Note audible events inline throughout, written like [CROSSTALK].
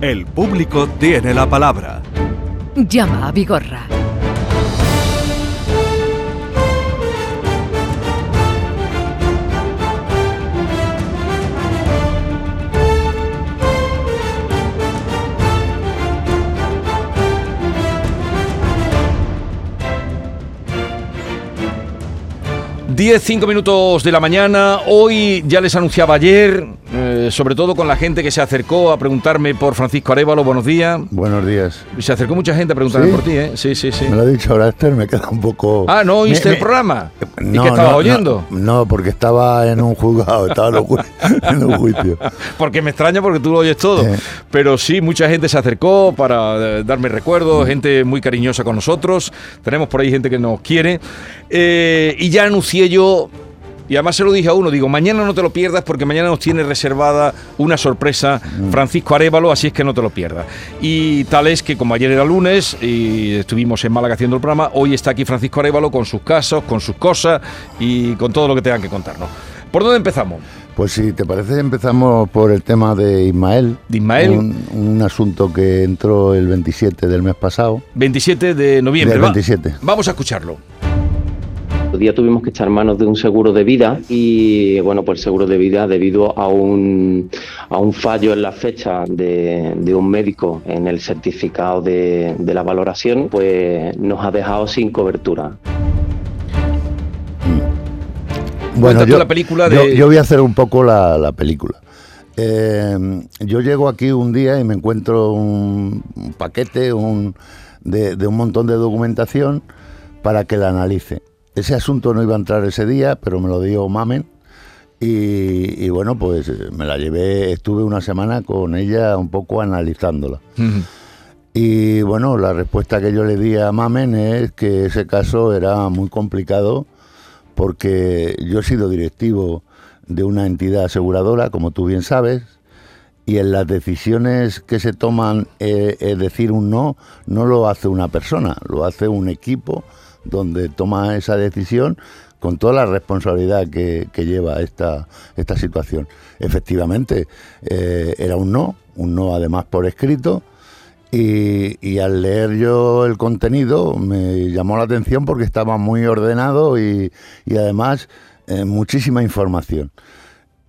El público tiene la palabra. Llama a Vigorra. Diez, cinco minutos de la mañana. Hoy ya les anunciaba ayer, eh, sobre todo con la gente que se acercó a preguntarme por Francisco Arevalo. Buenos días. Buenos días. Se acercó mucha gente a preguntarme ¿Sí? por ti, ¿eh? Sí, sí, sí. Me lo ha dicho ahora Esther, me queda un poco... Ah, ¿no oíste Me- el me- programa? ¿Y No, qué estabas no, oyendo? No, no, porque estaba en un juzgado, estaba en un ju- [LAUGHS] en un juicio. Porque me extraña porque tú lo oyes todo. Eh. Pero sí, mucha gente se acercó para eh, darme recuerdos, gente muy cariñosa con nosotros. Tenemos por ahí gente que nos quiere. Eh, y ya anuncié yo. Y además se lo dije a uno, digo, mañana no te lo pierdas porque mañana nos tiene reservada una sorpresa Francisco Arevalo, así es que no te lo pierdas. Y tal es que como ayer era lunes y estuvimos en Málaga haciendo el programa, hoy está aquí Francisco Arevalo con sus casos, con sus cosas y con todo lo que tengan que contarnos. ¿Por dónde empezamos? Pues si te parece, empezamos por el tema de Ismael. De Ismael. Un, un asunto que entró el 27 del mes pasado. 27 de noviembre. Del Va- 27. vamos a escucharlo. Otro día tuvimos que echar manos de un seguro de vida y bueno, pues el seguro de vida debido a un, a un fallo en la fecha de, de un médico en el certificado de, de la valoración, pues nos ha dejado sin cobertura. Cuenta tú la película de- yo, yo voy a hacer un poco la, la película. Eh, yo llego aquí un día y me encuentro un, un paquete un, de, de un montón de documentación para que la analice. Ese asunto no iba a entrar ese día, pero me lo dio Mamen. Y, y bueno, pues eh, me la llevé, estuve una semana con ella un poco analizándola. Y bueno, la respuesta que yo le di a Mamen es que ese caso era muy complicado porque yo he sido directivo de una entidad aseguradora, como tú bien sabes, y en las decisiones que se toman, eh, es decir un no, no lo hace una persona, lo hace un equipo donde toma esa decisión con toda la responsabilidad que, lleva esta, esta situación. Efectivamente, eh, era un no, un no además por escrito, y, y al leer yo el contenido me llamó la atención porque estaba muy ordenado y, y además eh, muchísima información.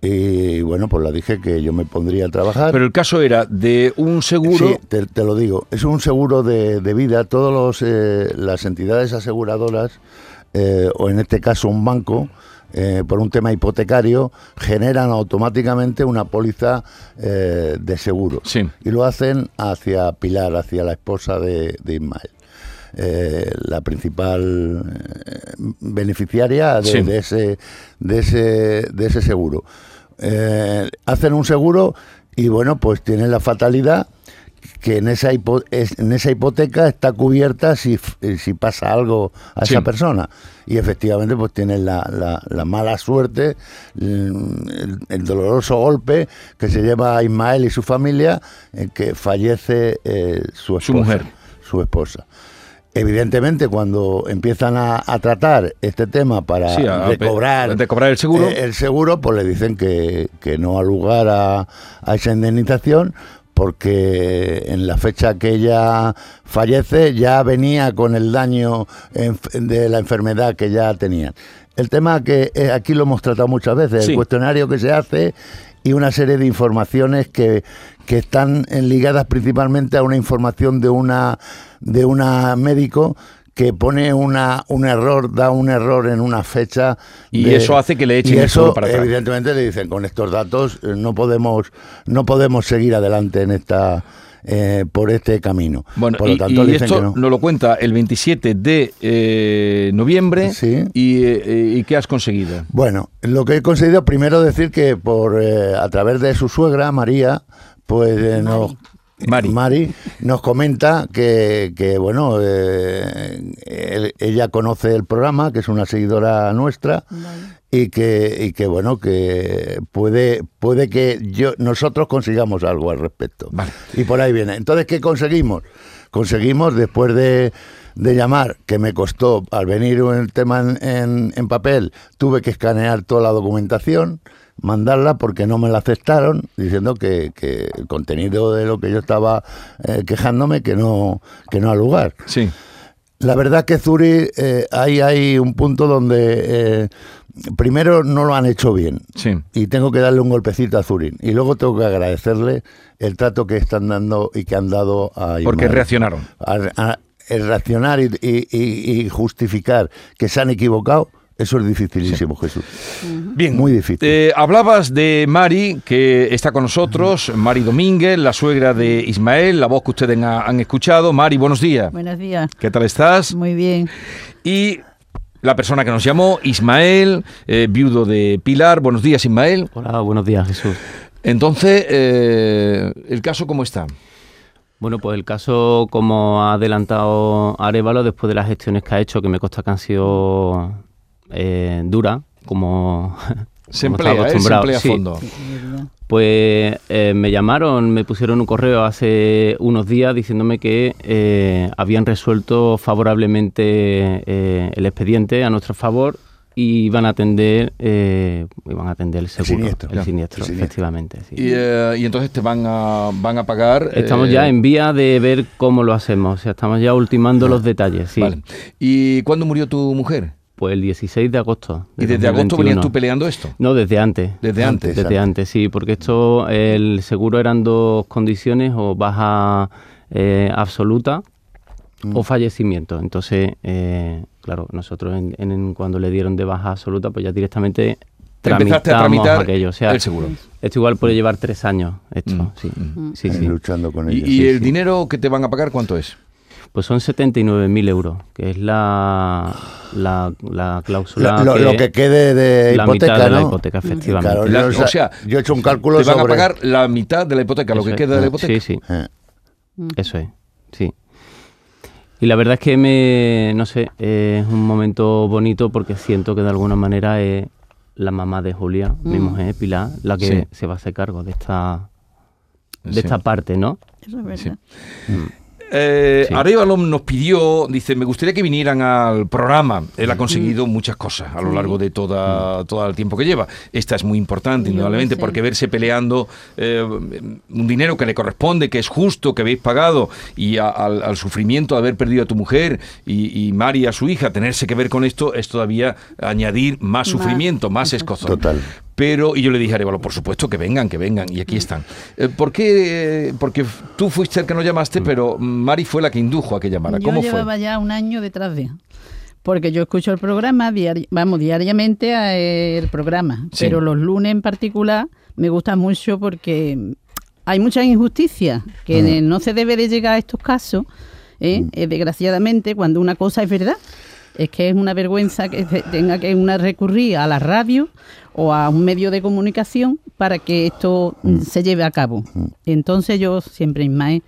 Y bueno, pues le dije que yo me pondría a trabajar. Pero el caso era de un seguro. Sí, te, te lo digo. Es un seguro de, de vida. Todas las entidades aseguradoras, eh, o en este caso un banco, eh, por un tema hipotecario, generan automáticamente una póliza eh, de seguro. Sí. Y lo hacen hacia Pilar, hacia la esposa de, de Ismael. Eh, la principal eh, beneficiaria de, Sí. de ese, de, ese, de ese seguro. Eh, hacen un seguro y bueno, pues tienen la fatalidad que en esa, hipo- en esa hipoteca está cubierta si, eh, si pasa algo a Sí. esa persona. Y efectivamente pues tienen la, la- la mala suerte, el, el doloroso golpe que se lleva a Ismael y su familia, en que fallece eh, su esposa. Su mujer. Su esposa. Evidentemente, cuando empiezan a, a tratar este tema para Sí, a- recobrar, de cobrar el seguro. eh, el seguro, pues le dicen que, que no ha lugar a, a esa indemnización porque en la fecha que ella fallece ya venía con el daño de la enfermedad que ya tenía. El tema que eh, aquí lo hemos tratado muchas veces, Sí. el cuestionario que se hace y una serie de informaciones que, que están ligadas principalmente a una información de una de una médico que pone una, un error, da un error en una fecha. Y de- eso hace que le echen y eso, para atrás. evidentemente le dicen, con estos datos eh, no podemos, no podemos seguir adelante en esta eh, por este camino. Bueno, por lo y, tanto y dicen esto que no. nos lo cuenta el 27 de eh, noviembre. Sí. Y, eh, ¿Y qué has conseguido? Bueno, lo que he conseguido primero decir que por eh, a través de su suegra María, pues eh, nos Mari. nos comenta que, que, bueno, eh, él- ella conoce el programa, que es una seguidora nuestra, y que, y que bueno, que puede, puede que yo, nosotros consigamos algo al respecto. Vale. Y por ahí viene. Entonces, ¿qué conseguimos? Conseguimos, después de, de llamar, que me costó, al venir el tema en, en- en papel, tuve que escanear toda la documentación, mandarla porque no me la aceptaron, diciendo que, que el contenido de lo que yo estaba eh, quejándome que no, que no ha lugar. Sí. La verdad que Zuri, eh, ahí hay un punto donde eh, primero no lo han hecho bien. Sí. Y tengo que darle un golpecito a Zurin. Y luego tengo que agradecerle el trato que están dando y que han dado a Porque reaccionaron. A- a- el reaccionar y, y- y- y justificar que se han equivocado, eso es dificilísimo, Jesús. Bien. Muy difícil. Eh, hablabas de Mari, que está con nosotros, Mari Domínguez, la suegra de Ismael, la voz que ustedes ha- han escuchado. Mari, buenos días. Buenos días. ¿Qué tal estás? Muy bien. Y la persona que nos llamó, Ismael, eh, viudo de Pilar. Buenos días, Ismael. Hola, buenos días, Jesús. Entonces, eh, ¿el caso cómo está? Bueno, pues el caso, como ha adelantado Arevalo, después de las gestiones que ha hecho, que me consta que han sido eh, duras, como, Se como emplea, ¿eh? se acostumbrado. emplea a Sí. fondo. Pues eh, me llamaron, me pusieron un correo hace unos días diciéndome que eh, habían resuelto favorablemente el expediente a nuestro favor y iban a atender, eh, iban a atender el seguro, siniestro, el siniestro, el siniestro. efectivamente. sí. Y, eh, y entonces te van a, van a pagar. Estamos eh, ya en vía de ver cómo lo hacemos, o sea, estamos ya ultimando los detalles, sí. Vale. ¿Y cuándo murió tu mujer? Pues el 16 de agosto. ¿Y de desde agosto 2021. venías tú peleando esto? No, desde antes. Desde antes. Desde antes, sí, porque esto, el seguro eran dos condiciones, o baja eh, absoluta Mm. o fallecimiento. Entonces, eh, claro, nosotros en, en- cuando le dieron de baja absoluta, pues ya directamente Te empezaste a tramitar aquello. O sea, el seguro. esto igual puede llevar tres años, esto, Mm, sí. Mm. sí, sí. Luchando con ¿Y, ellos. y sí, el sí. dinero que te van a pagar cuánto es? Pues son 79.000 euros, que es la, la, la cláusula. Lo, lo- lo que quede de la hipoteca, mitad de la hipoteca, efectivamente. Claro, La- o sea, yo he hecho un cálculo Te van a pagar la mitad de la hipoteca, lo Eso que es. queda de la hipoteca. Sí, sí, Eh, eso es, sí. Y la verdad es que me, no sé, eh, es un momento bonito porque siento que de alguna manera es la mamá de Julia, mi mujer Pilar, la que Sí. se va a hacer cargo de esta, de Sí. esta parte, ¿no? Eso es verdad. Sí. Eh, Sí. Arévalo nos pidió, dice, me gustaría que vinieran al programa. Él ha conseguido muchas cosas a lo largo de toda, todo el tiempo que lleva. Esta es muy importante, Yo indudablemente, sé. porque verse peleando eh, un dinero que le corresponde, que es justo, que habéis pagado, y a- al, al sufrimiento de haber perdido a tu mujer y, y Mari a su hija, tenerse que ver con esto, es todavía añadir más Más. sufrimiento, más escozón. Total. Pero, y yo le dije a Arevalo, por supuesto que vengan, que vengan, y aquí están. Eh, ¿Por qué? Eh, Porque tú fuiste el que no llamaste, pero Mari fue la que indujo a que llamara. Yo ¿Cómo llevaba fue? ya un año detrás de. Porque yo escucho el programa, diari- vamos, diariamente a el programa. Sí. Pero los lunes en particular me gusta mucho porque hay mucha injusticia que no se debe de llegar a estos casos, ¿eh? Eh, desgraciadamente, cuando una cosa es verdad. Es que es una vergüenza que tenga que una recurrir a la radio o a un medio de comunicación para que esto mm, se lleve a cabo. Entonces yo siempre, Ismael,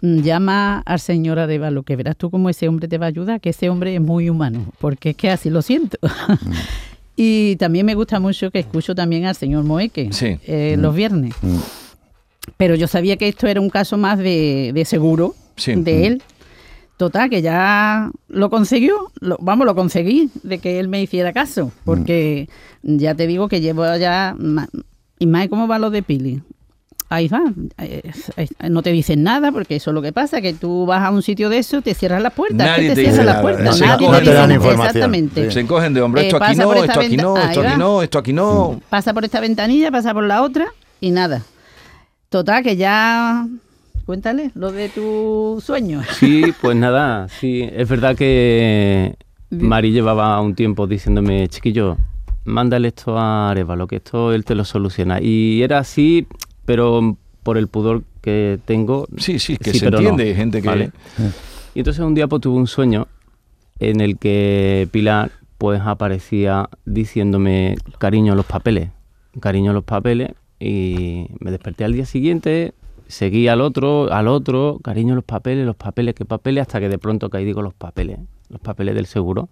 mm, llama al señor Arevalo, que verás tú cómo ese hombre te va a ayudar, que ese hombre es muy humano, porque es que así lo siento. [LAUGHS] y también me gusta mucho que escucho también al señor Moeque Sí. eh, los viernes. Pero yo sabía que esto era un caso más de, de seguro Sí. de él. Total, que ya lo consiguió, lo- vamos, lo conseguí, de que él me hiciera caso, porque ya te digo que llevo ya... Y más, ¿cómo va lo de Pili? Ahí va, eh, eh, no te dicen nada, porque eso es lo que pasa, que tú vas a un sitio de eso, te cierras las puertas, Nadie te te cierran las puertas, se nadie te dan información. exactamente. Se encogen de hombro, Eh, esto aquí no, esto aquí no, esto aquí no, esto aquí no. Pasa por esta ventanilla, pasa por la otra y nada. Total, que ya... Cuéntale lo de tu sueño. Sí, pues nada, sí, es verdad que Mari llevaba un tiempo diciéndome, chiquillo, mándale esto a Arevalo, que esto él te lo soluciona. Y era así, pero por el pudor que tengo. Sí, sí, que se pero no, entiende, gente que... ¿vale? Y entonces un día pues tuve un sueño en el que Pilar pues aparecía diciéndome cariño los papeles, cariño los papeles y me desperté al día siguiente, seguí al otro, al otro, cariño los papeles, los papeles, qué papeles, hasta que de pronto caí digo los papeles, los papeles del seguro.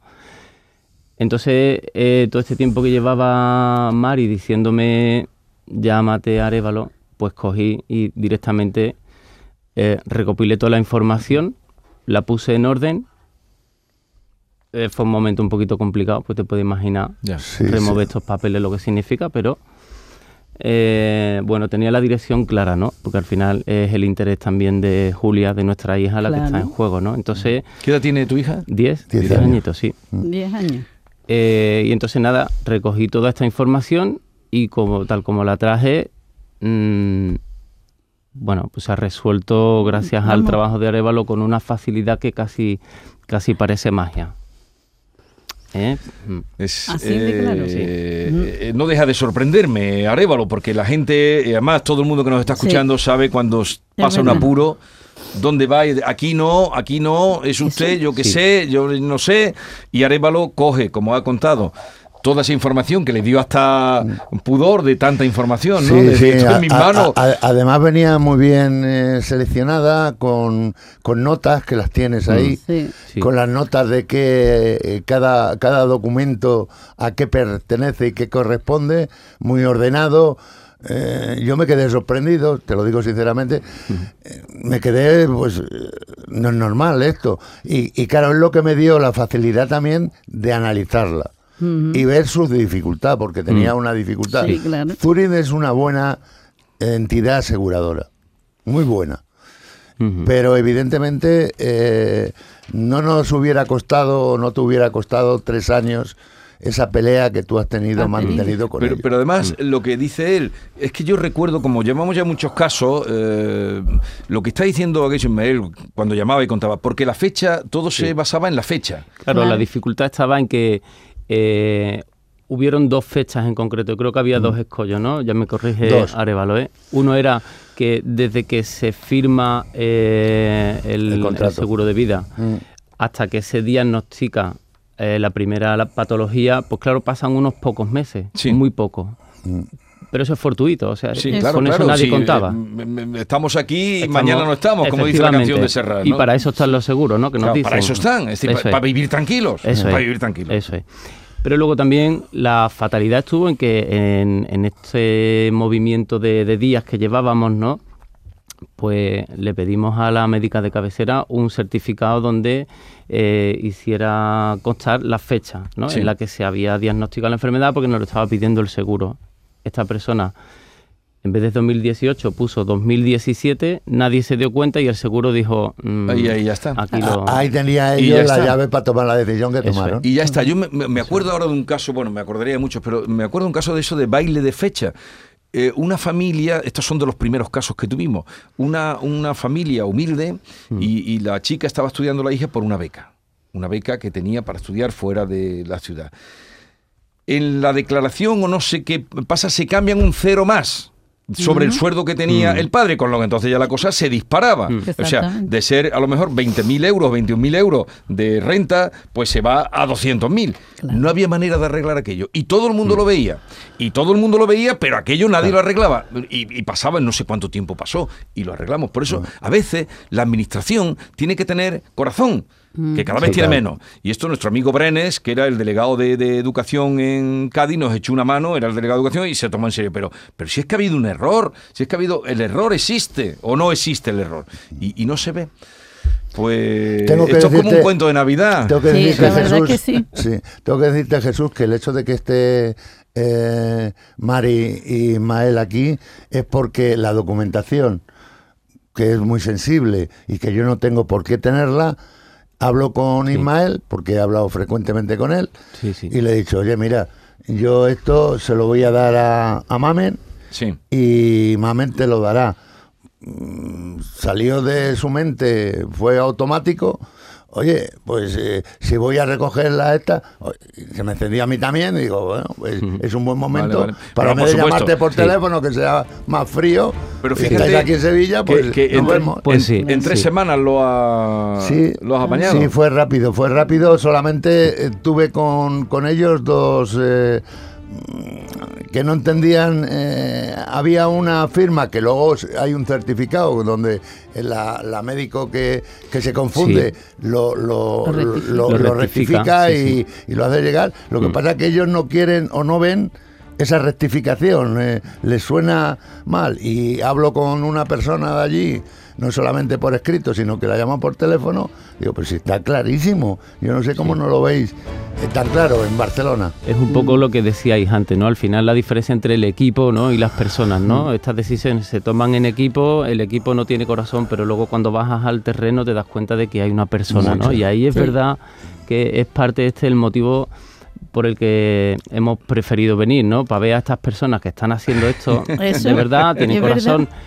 Entonces, eh, todo este tiempo que llevaba Mari diciéndome llámate a Arevalo, pues cogí y directamente eh, recopilé toda la información, la puse en orden. Eh, fue un momento un poquito complicado, pues te puedes imaginar. Sí, remover sí. estos papeles lo que significa, pero eh, bueno, tenía la dirección clara, ¿no? Porque al final es el interés también de Julia, de nuestra hija, la que está en juego, ¿no? Entonces, ¿Qué edad tiene tu hija? 10, Diez 10 años. añitos, sí. Diez años. Eh, y entonces nada, recogí toda esta información y como tal como la traje, mm, bueno, pues se ha resuelto gracias al trabajo de Arevalo con una facilidad que casi, casi parece magia. ¿Eh? Es, Así de claro, sí. eh, no deja de sorprenderme, Arevalo, porque la gente, además todo el mundo que nos está Sí. escuchando sabe cuando pasa un apuro, dónde va, y de- aquí no, aquí no, es usted, yo que Sí. sé, yo no sé, y Arevalo coge, como ha contado, toda esa información que le dio hasta pudor de tanta información, ¿no? de, de esto en a- mis a- manos. a- además venía muy bien eh, seleccionada con, con notas que las tienes ahí, Sí. Sí. con las notas de que eh, cada, cada documento a qué pertenece y qué corresponde, muy ordenado. Eh, yo me quedé sorprendido, te lo digo sinceramente. Eh, me quedé, pues, no es normal esto. Y, y claro, es lo que me dio la facilidad también de analizarla Y ver su dificultad, porque tenía una dificultad. Sí, claro. Zurich es una buena entidad aseguradora, muy buena. Pero evidentemente eh, no nos hubiera costado, no te hubiera costado tres años esa pelea que tú has tenido, Ah, mantenido con Pero, ellos. pero además, lo que dice él, es que yo recuerdo, como llevamos ya muchos casos, eh, lo que está diciendo aquello Ismael cuando llamaba y contaba, porque la fecha, todo se basaba en la fecha. Claro, la Claro. dificultad estaba en que eh, hubieron dos fechas en concreto. Creo que había dos escollos, ¿no? Ya me corrige Dos. Arevalo, ¿eh? Uno era que desde que se firma eh, el, El el seguro de vida Mm. hasta que se diagnostica eh, la primera la patología, pues claro, pasan unos pocos meses, Sí. muy pocos. Mm. Pero eso es fortuito, o sea, Sí, con claro, eso claro. nadie sí, contaba. eh, estamos aquí y mañana no estamos, como dice la canción de. Serrat. Y ¿no? para eso están los seguros, ¿no? Que nos Claro, dicen. para eso están, es decir, Eso para, es. para vivir tranquilos. Eso para es, vivir tranquilos. Eso es. Pero luego también la fatalidad estuvo en que en, en este movimiento de, de días que llevábamos, ¿no? Pues le pedimos a la médica de cabecera un certificado donde eh, hiciera constar la fecha ¿no? Sí. en la que se había diagnosticado la enfermedad porque nos lo estaba pidiendo el seguro. Esta persona, en vez de 2018, puso 2017, nadie se dio cuenta y el seguro dijo... mm, Ahí, ahí ya está. Aquí lo... Ah, Ahí tenía Y ellos la está. llave para tomar la decisión que Eso es. tomaron. Y ya está. Yo me, acuerdo ahora de un caso, bueno, me acordaría de muchos, pero me acuerdo de un caso de eso de baile de fecha. Eh, una familia, estos son de los primeros casos que tuvimos, una, una familia humilde y, y la chica estaba estudiando la hija por una beca, una beca que tenía para estudiar fuera de la ciudad. En la declaración o no sé qué pasa, se cambian un cero más sobre el sueldo que tenía el padre, con lo que entonces ya la cosa se disparaba. O sea, de ser a lo mejor 20.000 euros, 21.000 euros de renta, pues se va a 200.000. Claro. No había manera de arreglar aquello. Y todo el mundo lo veía. Y todo el mundo lo veía, pero aquello nadie lo arreglaba. Y, y pasaba, no sé cuánto tiempo pasó, y lo arreglamos. Por eso, a veces, la administración tiene que tener corazón. Que cada vez Sí, tiene claro. menos. Y esto nuestro amigo Brenes, que era el delegado de, de educación en Cádiz, nos echó una mano, era el delegado de educación y se tomó en serio. Pero, pero si es que ha habido un error, si es que ha habido, el error existe o no existe el error. Y, y no se ve. Pues Tengo que esto es como un cuento de Navidad. Tengo que Sí, decirte, la verdad Jesús, que sí. sí, tengo que decirte, Jesús, que el hecho de que esté eh, Mari y Mael aquí es porque la documentación, que es muy sensible y que yo no tengo por qué tenerla, hablo con Ismael, porque he hablado frecuentemente con él, Sí, sí. y le he dicho, oye, mira, yo esto se lo voy a dar a, a Mamen Sí. y Mamen te lo dará. Mm, Salió de su mente, fue automático. Oye, pues eh, si voy a recogerla esta, o- se me encendía a mí también, y digo, bueno, pues es un buen momento vale. para en vez por supuesto, llamarte por sí. teléfono, que sea más frío, Pero si fíjate estáis aquí en Sevilla, pues que nos entre- vemos. Pues sí. en tres sí. semanas lo, ha, Sí, lo has apañado. Sí, fue rápido, fue rápido. Solamente eh, tuve con, con ellos dos eh, que no entendían. eh, había una firma que luego hay un certificado donde la, la médico que, que se confunde lo, lo, Lo rectifica. lo- Lo lo rectifica, rectifica sí, y, sí. y lo hace llegar. Lo que Mm. pasa es que ellos no quieren o no ven esa rectificación eh, les suena mal y hablo con una persona de allí, no solamente por escrito, sino que la llaman por teléfono, digo, pues está clarísimo, yo no sé cómo no lo veis eh, tan claro en Barcelona. Es un poco lo que decíais antes, ¿no? Al final la diferencia entre el equipo ¿no? y las personas, ¿no? Estas decisiones se toman en equipo, el equipo no tiene corazón, pero luego cuando bajas al terreno te das cuenta de que hay una persona, ¿no? Y ahí es sí. verdad que es parte este el motivo por el que hemos preferido venir, ¿no? Para ver a estas personas que están haciendo esto [LAUGHS] Eso, de verdad, tienen corazón. verdad.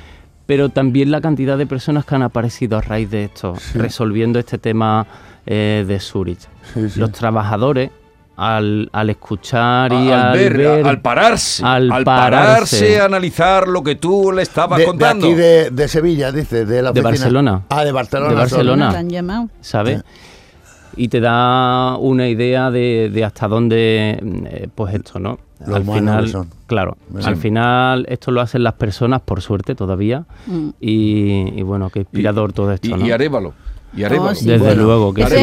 Pero también la cantidad de personas que han aparecido a raíz de esto, resolviendo este tema eh, de Zurich. Sí, sí. Los trabajadores, al, al escuchar y al, al, ver, ver, al pararse, al al, pararse. pararse a analizar lo que tú le estabas De, de contando. aquí de, de Sevilla, dice, de la De oficina. Barcelona. Ah, de Barcelona. De. Barcelona. ¿sabes? Y te da una idea de, de hasta dónde, eh, pues esto, ¿no? Lo al final, son. claro, Sí. al final esto lo hacen las personas, por suerte todavía, Mm. y, y bueno, qué inspirador todo esto, y, ¿no? y Arévalo. Y Arévalo. sí. Desde Bueno, luego que sí.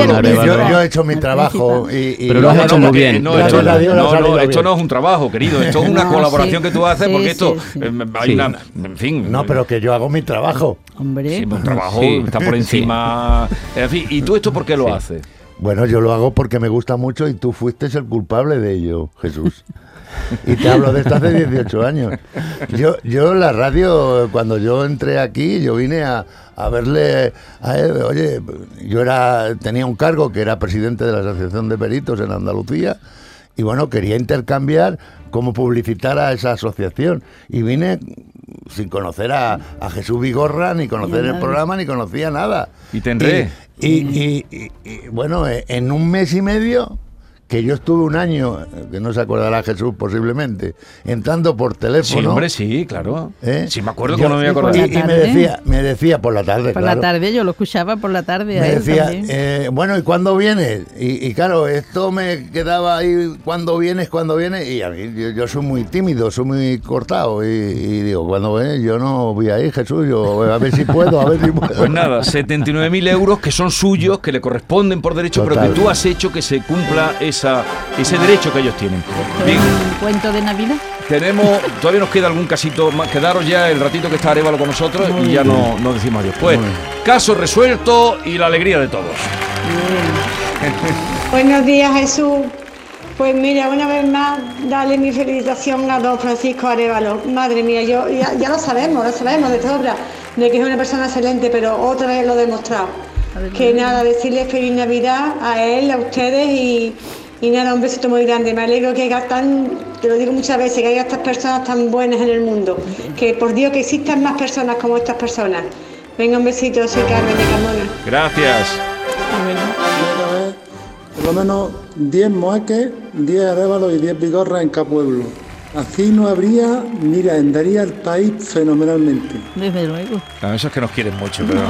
Yo, he hecho mi trabajo y, y- Pero lo has No, hecho no, muy bien. No, Gracias esto, no, no, esto no es un trabajo, querido. Esto es una [LAUGHS] No, colaboración sí. que tú haces Sí, porque esto, eh, hay Sí. una, en fin. No, pero que yo hago mi trabajo. Hombre, Sí, un trabajo Sí. está por [LAUGHS] encima. En fin, ¿y tú esto por qué lo haces? Bueno, yo lo hago porque me gusta mucho y tú fuiste el culpable de ello, Jesús. Y te hablo de esto hace 18 años. Yo, yo la radio, cuando yo entré aquí, yo vine a, a verle a él. Oye, yo era tenía un cargo que era presidente de la Asociación de Peritos en Andalucía y bueno, quería intercambiar cómo publicitar a esa asociación. Y vine sin conocer a, a Jesús Vigorra, ni conocer el programa, ni conocía nada. Y te enredé. Y, y- y- y, bueno, en un mes y medio, que yo estuve un año, que no se acordará Jesús posiblemente, entrando por Sí, teléfono. hombre, sí, claro. ¿eh? Sí, me acuerdo Yo- como no me voy a por acordar. la Y, y me tarde. decía, me decía por la tarde, por claro. la tarde yo lo escuchaba por la tarde. Me decía, eh, bueno, ¿y cuándo vienes? Y, y claro, esto me quedaba ahí, ¿cuándo vienes? ¿Cuándo vienes? Y a mí, yo, yo soy muy tímido, soy muy cortado. Y, y digo, ¿cuándo vienes? Yo no voy a ir, Jesús, yo a ver si puedo, a ver si puedo. Pues nada, 79.000 euros que son suyos, que le corresponden por derecho, pero que tú has hecho que se cumpla esa, ese derecho que ellos tienen. ¿Esto Bien, es un cuento de Navidad? tenemos, todavía nos queda algún casito más. Quedaros ya el ratito que está Arevalo con nosotros y ya no, no decimos adiós. Pues, caso resuelto y la alegría de todos. Buenos días, Jesús. Pues mira, una vez más, dale mi felicitación a don Francisco Arevalo. Madre mía, yo ya, ya lo sabemos, lo sabemos de sobra, de que es una persona excelente, pero otra vez lo he demostrado. Que nada, decirle feliz Navidad a él, a ustedes y, y nada, un besito muy grande. Me alegro que haya tan, te lo digo muchas veces, que haya estas personas tan buenas en el mundo. Que por Dios que existan más personas como estas personas. Venga, un besito, soy Carmen de Carmona. Gracias. Por lo menos 10 moaques, 10 arévalos y 10 bigorras en cada pueblo. Así no habría, mira, andaría el país fenomenalmente. Desde luego. A eso es que nos quieren mucho, pero. [LAUGHS]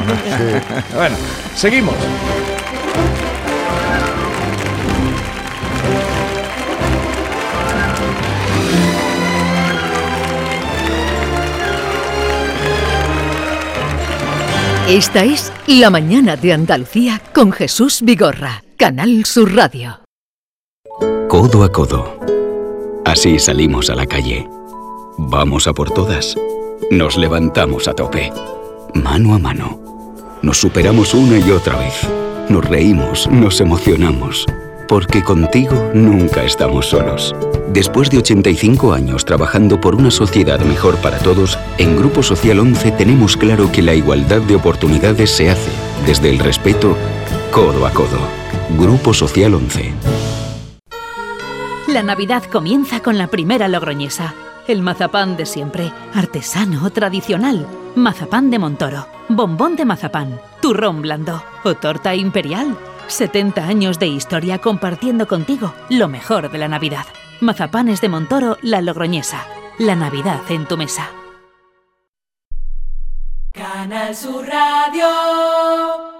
[LAUGHS] bueno, seguimos. Esta es La Mañana de Andalucía con Jesús Vigorra, Canal Sur Radio. Codo a codo. Así salimos a la calle. Vamos a por todas. Nos levantamos a tope. Mano a mano. Nos superamos una y otra vez. Nos reímos, nos emocionamos. Porque contigo nunca estamos solos. Después de 85 años trabajando por una sociedad mejor para todos, en Grupo Social 11 tenemos claro que la igualdad de oportunidades se hace desde el respeto, codo a codo. Grupo Social 11. La Navidad comienza con la primera logroñesa. El mazapán de siempre, artesano, tradicional. Mazapán de Montoro, bombón de mazapán, turrón blando o torta imperial. 70 años de historia compartiendo contigo lo mejor de la Navidad. Mazapanes de Montoro, la logroñesa. La Navidad en tu mesa. Canal Sur Radio.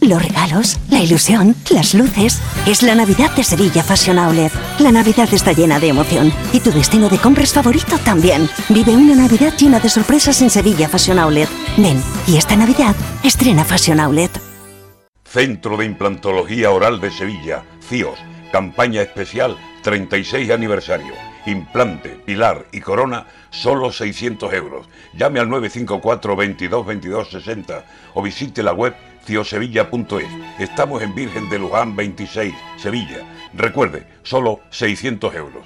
Los regalos, la ilusión, las luces. Es la Navidad de Sevilla Fashion Outlet. La Navidad está llena de emoción. Y tu destino de compras favorito también. Vive una Navidad llena de sorpresas en Sevilla Fashion Outlet. Ven, y esta Navidad estrena Fashion Outlet. Centro de Implantología Oral de Sevilla, CIOS. Campaña especial 36 aniversario. Implante, pilar y corona, solo 600 euros. Llame al 954 22 22 60 o visite la web ciosevilla.es. Estamos en Virgen de Luján 26, Sevilla. Recuerde, solo 600 euros.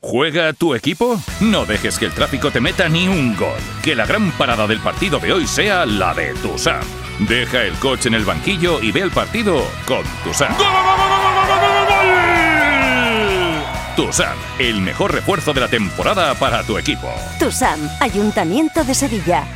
¿Juega tu equipo? No dejes que el tráfico te meta ni un gol. Que la gran parada del partido de hoy sea la de Tusam. Deja el coche en el banquillo y ve el partido con Tusam. Tusam, el mejor refuerzo de la temporada para tu equipo. TUSAM, Ayuntamiento de Sevilla.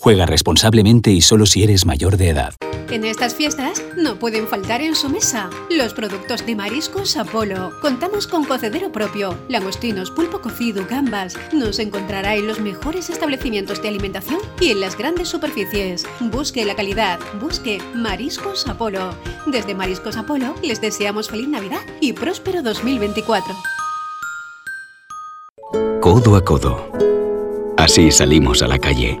Juega responsablemente y solo si eres mayor de edad. En estas fiestas no pueden faltar en su mesa los productos de mariscos Apolo. Contamos con cocedero propio, langostinos, pulpo cocido, gambas. Nos encontrará en los mejores establecimientos de alimentación y en las grandes superficies. Busque la calidad, busque Mariscos Apolo. Desde Mariscos Apolo les deseamos feliz Navidad y próspero 2024. Codo a codo. Así salimos a la calle.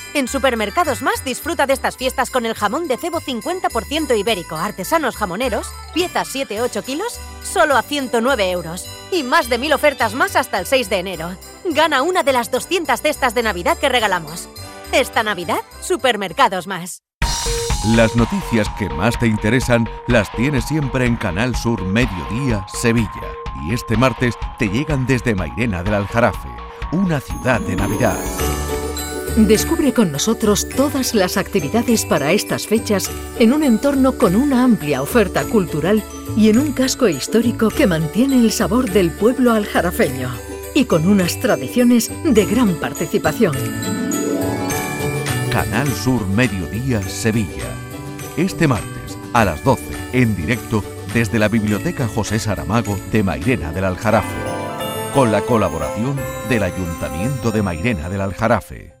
En Supermercados Más disfruta de estas fiestas con el jamón de cebo 50% ibérico, artesanos jamoneros, piezas 7-8 kilos, solo a 109 euros. Y más de mil ofertas más hasta el 6 de enero. Gana una de las 200 cestas de Navidad que regalamos. Esta Navidad, Supermercados Más. Las noticias que más te interesan las tienes siempre en Canal Sur Mediodía, Sevilla. Y este martes te llegan desde Mairena del Aljarafe, una ciudad de Navidad. Descubre con nosotros todas las actividades para estas fechas en un entorno con una amplia oferta cultural y en un casco histórico que mantiene el sabor del pueblo aljarafeño y con unas tradiciones de gran participación. Canal Sur Mediodía Sevilla. Este martes a las 12 en directo desde la Biblioteca José Saramago de Mairena del Aljarafe, con la colaboración del Ayuntamiento de Mairena del Aljarafe.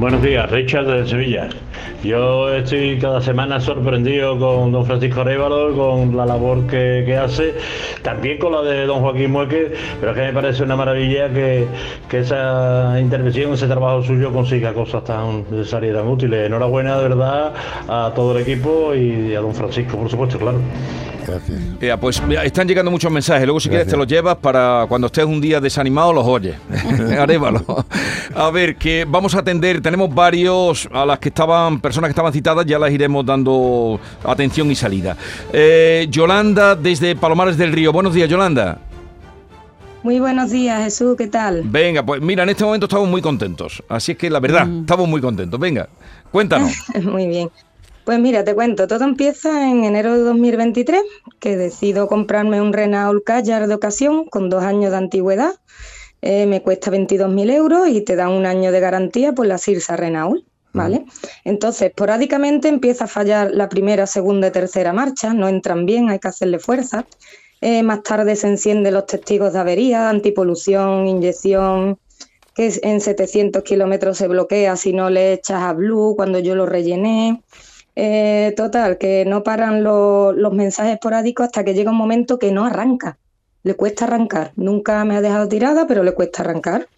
Buenos días, Richard de Sevilla. Yo estoy cada semana sorprendido con don Francisco Arévalo, con la labor que, que hace, también con la de don Joaquín Mueque, pero es que me parece una maravilla que, que esa intervención, ese trabajo suyo consiga cosas tan necesarias y tan útiles. Enhorabuena de verdad a todo el equipo y a don Francisco, por supuesto, claro. Gracias. Pues mira, están llegando muchos mensajes. Luego, si quieres, te los llevas para cuando estés un día desanimado, los oyes. [LAUGHS] Arévalo. A ver, que vamos a atender. Tenemos varios a las que estaban, personas que estaban citadas, ya las iremos dando atención y salida. Eh, Yolanda, desde Palomares del Río. Buenos días, Yolanda. Muy buenos días, Jesús, ¿qué tal? Venga, pues mira, en este momento estamos muy contentos. Así es que la verdad, estamos muy contentos. Venga, cuéntanos. [LAUGHS] Muy bien. Pues mira, te cuento, todo empieza en enero de 2023, que decido comprarme un Renault Kadjar de ocasión con dos años de antigüedad. Eh, me cuesta 22.000 euros y te dan un año de garantía por la Sirsa Renault. ¿Vale? Entonces, esporádicamente empieza a fallar la primera, segunda y tercera marcha, no entran bien, hay que hacerle fuerza. Eh, más tarde se encienden los testigos de avería, antipolución, inyección, que en 700 kilómetros se bloquea si no le echas a Blue cuando yo lo rellené. Eh, total, que no paran lo- los mensajes esporádicos hasta que llega un momento que no arranca. Le cuesta arrancar. Nunca me ha dejado tirada, pero le cuesta arrancar.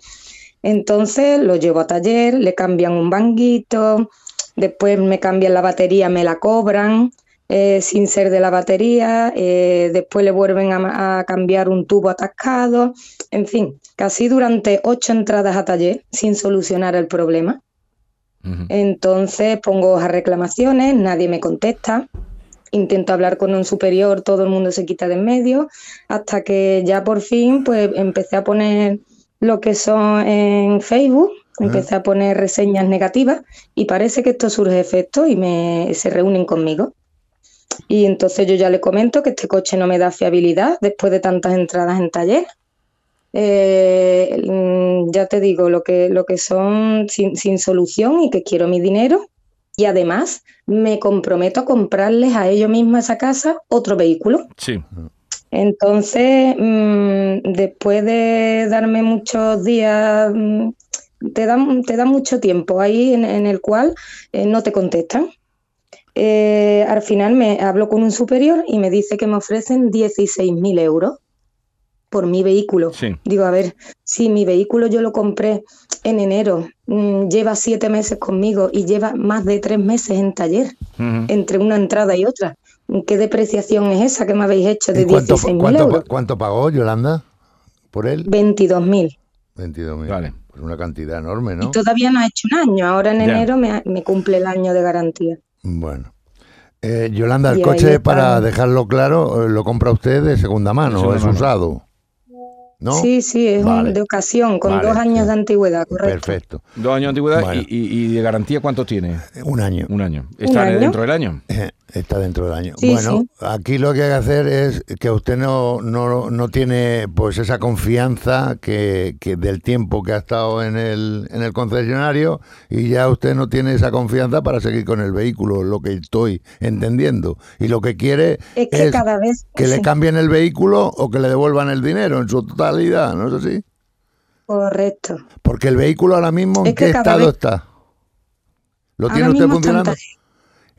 Entonces lo llevo a taller, le cambian un banguito, después me cambian la batería, me la cobran eh, sin ser de la batería, eh, después le vuelven a, a cambiar un tubo atascado, en fin, casi durante ocho entradas a taller sin solucionar el problema. Entonces pongo a reclamaciones, nadie me contesta. Intento hablar con un superior, todo el mundo se quita de en medio, hasta que ya por fin pues empecé a poner lo que son en Facebook, empecé a poner reseñas negativas y parece que esto surge efecto y me, se reúnen conmigo. Y entonces yo ya le comento que este coche no me da fiabilidad después de tantas entradas en taller. Eh, mm, ya te digo, lo que, lo que son sin, sin solución y que quiero mi dinero. Y además me comprometo a comprarles a ellos mismos esa casa otro vehículo. Sí. Entonces, mm, después de darme muchos días, mm, te dan, te dan mucho tiempo ahí en, en el cual eh, no te contestan. Eh, al final me hablo con un superior y me dice que me ofrecen 16.000 euros por mi vehículo. Digo, a ver, si mi vehículo yo lo compré en enero, mm, lleva siete meses conmigo y lleva más de tres meses en taller, entre una entrada y otra. ¿Qué depreciación es esa que me habéis hecho de ¿Y cuánto, 16.000 cuánto, euros? cuánto pagó Yolanda por él? 22.000. 22.000. Vale. Pues una cantidad enorme, ¿no? Y todavía no ha hecho un año. Ahora en Ya. enero me, me cumple el año de garantía. Bueno. Eh, Yolanda, el coche, para dejarlo claro, eh, lo compra usted de segunda mano, De segunda es mano. usado. ¿No? Sí, sí, es un- Vale. de ocasión, con Vale, dos años de antigüedad, correcto. Perfecto. Dos años de antigüedad Bueno. y, y- de garantía, ¿cuánto tiene? Un año. Un año. ¿Está año? dentro del año? Está dentro del año. Sí, bueno, sí. aquí lo que hay que hacer es que usted no, no, no tiene pues esa confianza que, que del tiempo que ha estado en el, en el concesionario y ya usted no tiene esa confianza para seguir con el vehículo, lo que estoy entendiendo. Y lo que quiere Es que cada vez que le cambien el vehículo o que le devuelvan el dinero en su totalidad, ¿no es así? Correcto. Porque el vehículo ahora mismo, ¿en Es qué estado vez- está? ¿Lo Ahora tiene usted funcionando?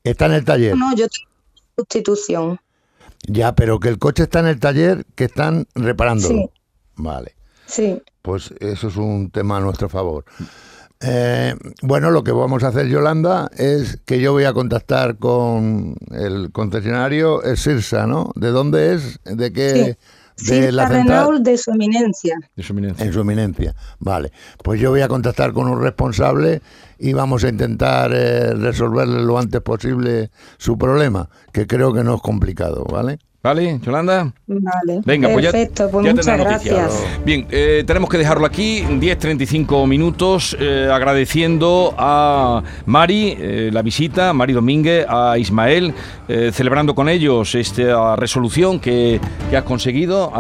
Está en el taller. No, yo tengo sustitución. Ya, pero que el coche está en el taller, que están reparándolo. Sí. Vale. Sí. Pues eso es un tema a nuestro favor. Eh, bueno, lo que vamos a hacer, Yolanda, es que yo voy a contactar con el concesionario, es Sirsa, ¿no? ¿De dónde es? ¿De qué? Sí. De la Renault de su eminencia. De su eminencia. En su eminencia. Vale. Pues yo voy a contactar con un responsable y vamos a intentar eh, resolverle lo antes posible su problema, que creo que no es complicado, ¿vale? ¿Vale, Yolanda? Vale. Venga, Perfecto, pues ya, pues ya muchas gracias. Bien, eh, tenemos que dejarlo aquí, 10.35 minutos, eh, agradeciendo a Mari eh, la visita, Mari Domínguez, a Ismael, celebrando con ellos esta resolución que, que has conseguido,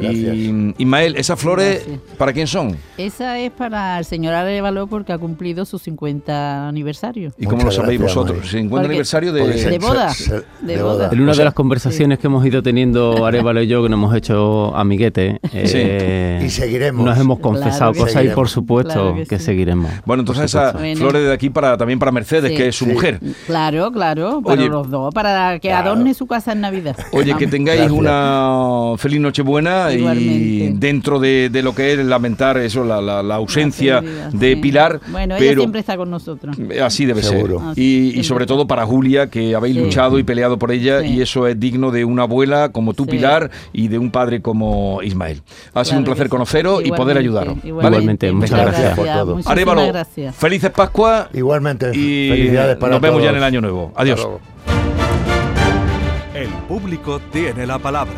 Y Ismael, ¿esas flores para quién son? Esa es para el señor Arevalo porque ha cumplido su 50 aniversario. ¿Y cómo lo sabéis vosotros? ¿50 Porque- aniversario de, De boda. De boda. En una O sea, de las conversaciones que hemos ido teniendo [LAUGHS] Arevalo y yo, que nos hemos hecho amiguetes, eh, Y seguiremos. nos hemos confesado Claro cosas y por supuesto Claro que, que sí. seguiremos. Bueno, entonces esas. Bueno. flores de aquí para también para Mercedes, Sí. que es su Sí. mujer. Claro, claro, para Oye, los dos, para que claro. adorne su casa en Navidad. Oye, que tengáis una feliz Nochebuena y dentro de, de lo que es lamentar eso, la, la- la ausencia de sí. Pilar, Bueno, ella pero siempre está con nosotros. así debe Seguro. ser. Y, y sobre todo para Julia, que habéis Sí. luchado y peleado por ella Sí. y eso es digno de una abuela como tú, Sí. Pilar, y de un padre como Ismael. Ha sido Claro un placer conoceros y poder Igualmente, ayudaros. Igualmente, muchas gracias. por todo. Arévalo, gracias. felices Pascua Igualmente, y felicidades para nos vemos ya en el año nuevo. Adiós. El público tiene la palabra.